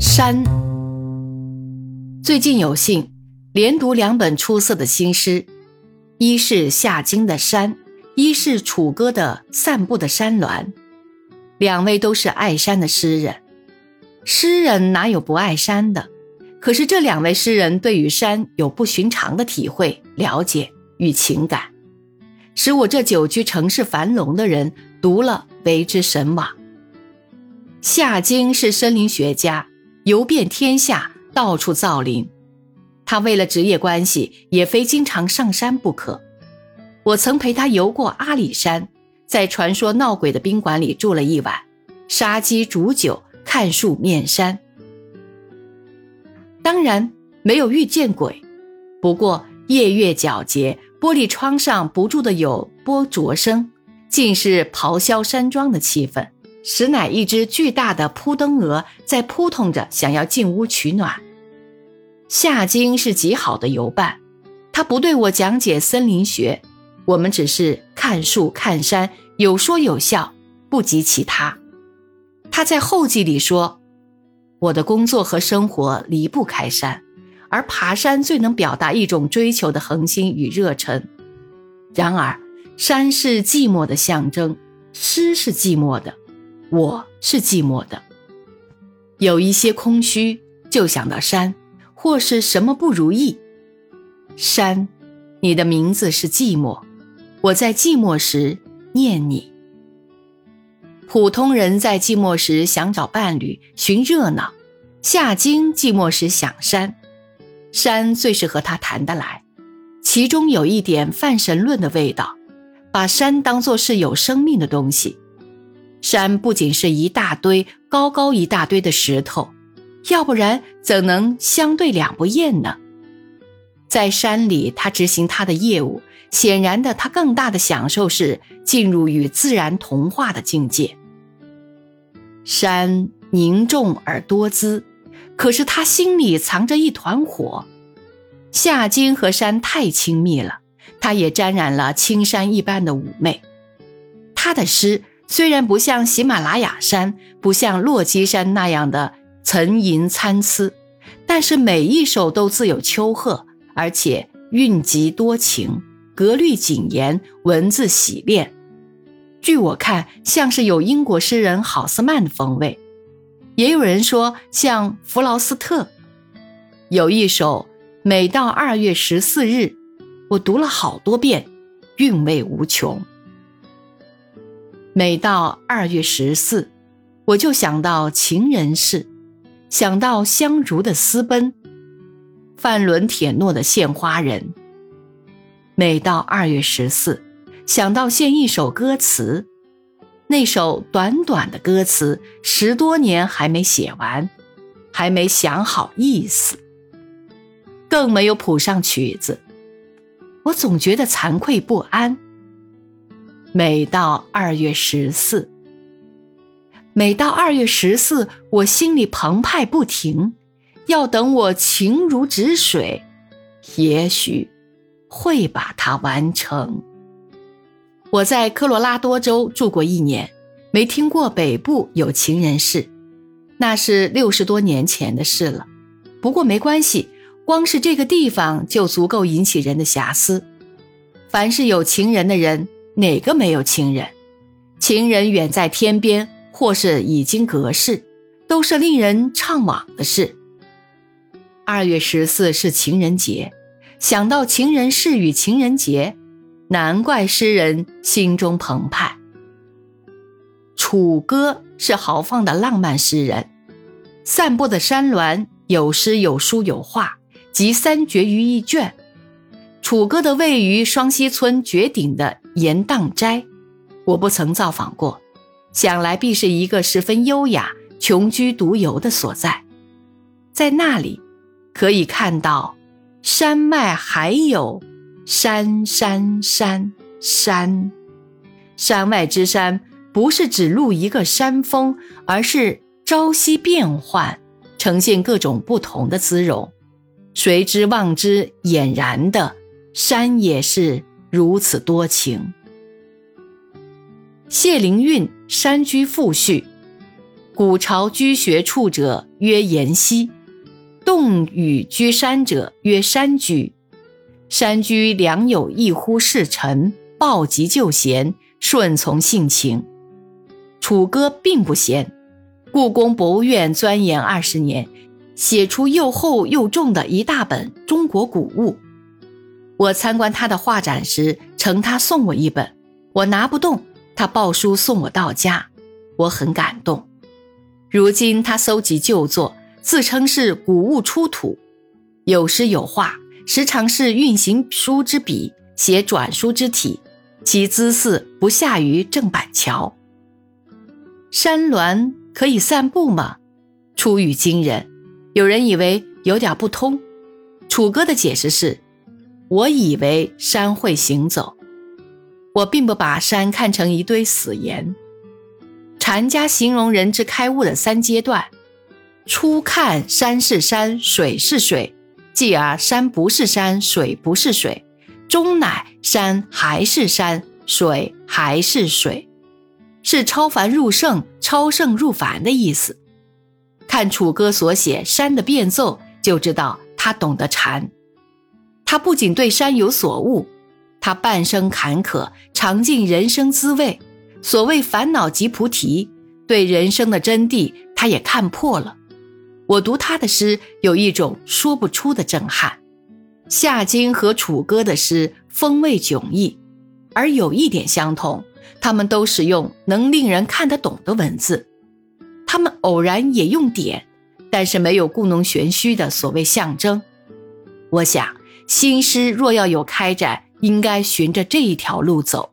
山。最近有幸连读两本出色的新诗，一是夏经的《山》，一是楚歌的《散步的山峦》。两位都是爱山的诗人，诗人哪有不爱山的？可是这两位诗人对于山有不寻常的体会、了解与情感，使我这久居城市繁荣的人读了为之神往。夏经是森林学家，游遍天下，到处造林。他为了职业关系，也非经常上山不可。我曾陪他游过阿里山。在传说闹鬼的宾馆里住了一晚，杀鸡煮酒，看树面山。当然没有遇见鬼，不过夜月皎洁，玻璃窗上不住的有波啄声，尽是咆哮山庄的气氛。实乃一只巨大的扑灯蛾在扑腾着，想要进屋取暖。夏经是极好的游伴，他不对我讲解森林学。我们只是看树看山，有说有笑，不及其他。他在后记里说：“我的工作和生活离不开山，而爬山最能表达一种追求的恒心与热忱。然而，山是寂寞的象征，诗是寂寞的，我是寂寞的。有一些空虚，就想到山，或是什么不如意。山，你的名字是寂寞。”我在寂寞时念你。普通人在寂寞时想找伴侣寻热闹，夏经寂寞时想山，山最是和他谈得来，其中有一点泛神论的味道，把山当作是有生命的东西。山不仅是一大堆高高一大堆的石头，要不然怎能相对两不厌呢？在山里，他执行他的业务。显然的，他更大的享受是进入与自然同化的境界。山凝重而多姿，可是他心里藏着一团火。夏金和山太亲密了，他也沾染了青山一般的妩媚。他的诗虽然不像喜马拉雅山、不像落基山那样的层吟参差，但是每一首都自有丘壑，而且韵极多情。格律谨严，文字洗练。据我看，像是有英国诗人郝斯曼的风味，也有人说像弗劳斯特。有一首《每到二月十四日》，我读了好多遍，韵味无穷。每到二月十四，我就想到情人事，想到香如的私奔，范伦铁诺的献花人。每到二月十四，想到献一首歌词，那首短短的歌词十多年还没写完，还没想好意思，更没有谱上曲子，我总觉得惭愧不安。每到二月十四，每到二月十四，我心里澎湃不停，要等我情如止水，也许。会把它完成。我在科罗拉多州住过一年，没听过北部有情人事，那是六十多年前的事了。不过没关系，光是这个地方就足够引起人的遐思。凡是有情人的人，哪个没有情人？情人远在天边，或是已经隔世，都是令人怅惘的事。二月十四是情人节。想到情人事与情人节，难怪诗人心中澎湃。楚歌是豪放的浪漫诗人，散步的山峦有诗有书有画，集三绝于一卷。楚歌的位于双溪村绝顶的严荡斋，我不曾造访过，想来必是一个十分优雅、穷居独游的所在。在那里，可以看到。山脉还有山山山山，山外之山不是只露一个山峰，而是朝夕变换，呈现各种不同的姿容。谁知望之俨然的山也是如此多情。谢灵运《山居赋序》：古朝居学处者曰岩溪，洞宇居山者曰山居。山居良有一乎事臣，暴疾就贤，顺从性情。楚歌并不贤，故宫博物院钻研二十年，写出又厚又重的一大本《中国古物》。我参观他的画展时，承他送我一本，我拿不动，他抱书送我到家，我很感动。如今他搜集旧作，自称是古物出土，有诗有画，时常是运行书之笔，写转书之体，其姿似不下于郑板桥。山峦可以散步吗？出语惊人，有人以为有点不通。楚歌的解释是：我以为山会行走，我并不把山看成一堆死岩。禅家形容人之开悟的三阶段：初看山是山，水是水；继而山不是山，水不是水；终乃山还是山，水还是水，是超凡入圣、超圣入凡的意思。看楚歌所写山的变奏，就知道他懂得禅。他不仅对山有所悟，他半生坎坷，尝尽人生滋味。所谓烦恼即菩提，对人生的真谛，他也看破了。我读他的诗，有一种说不出的震撼。夏经和楚歌的诗风味迥异，而有一点相同，他们都使用能令人看得懂的文字。他们偶然也用典，但是没有故弄玄虚的所谓象征。我想，新诗若要有开展，应该循着这一条路走。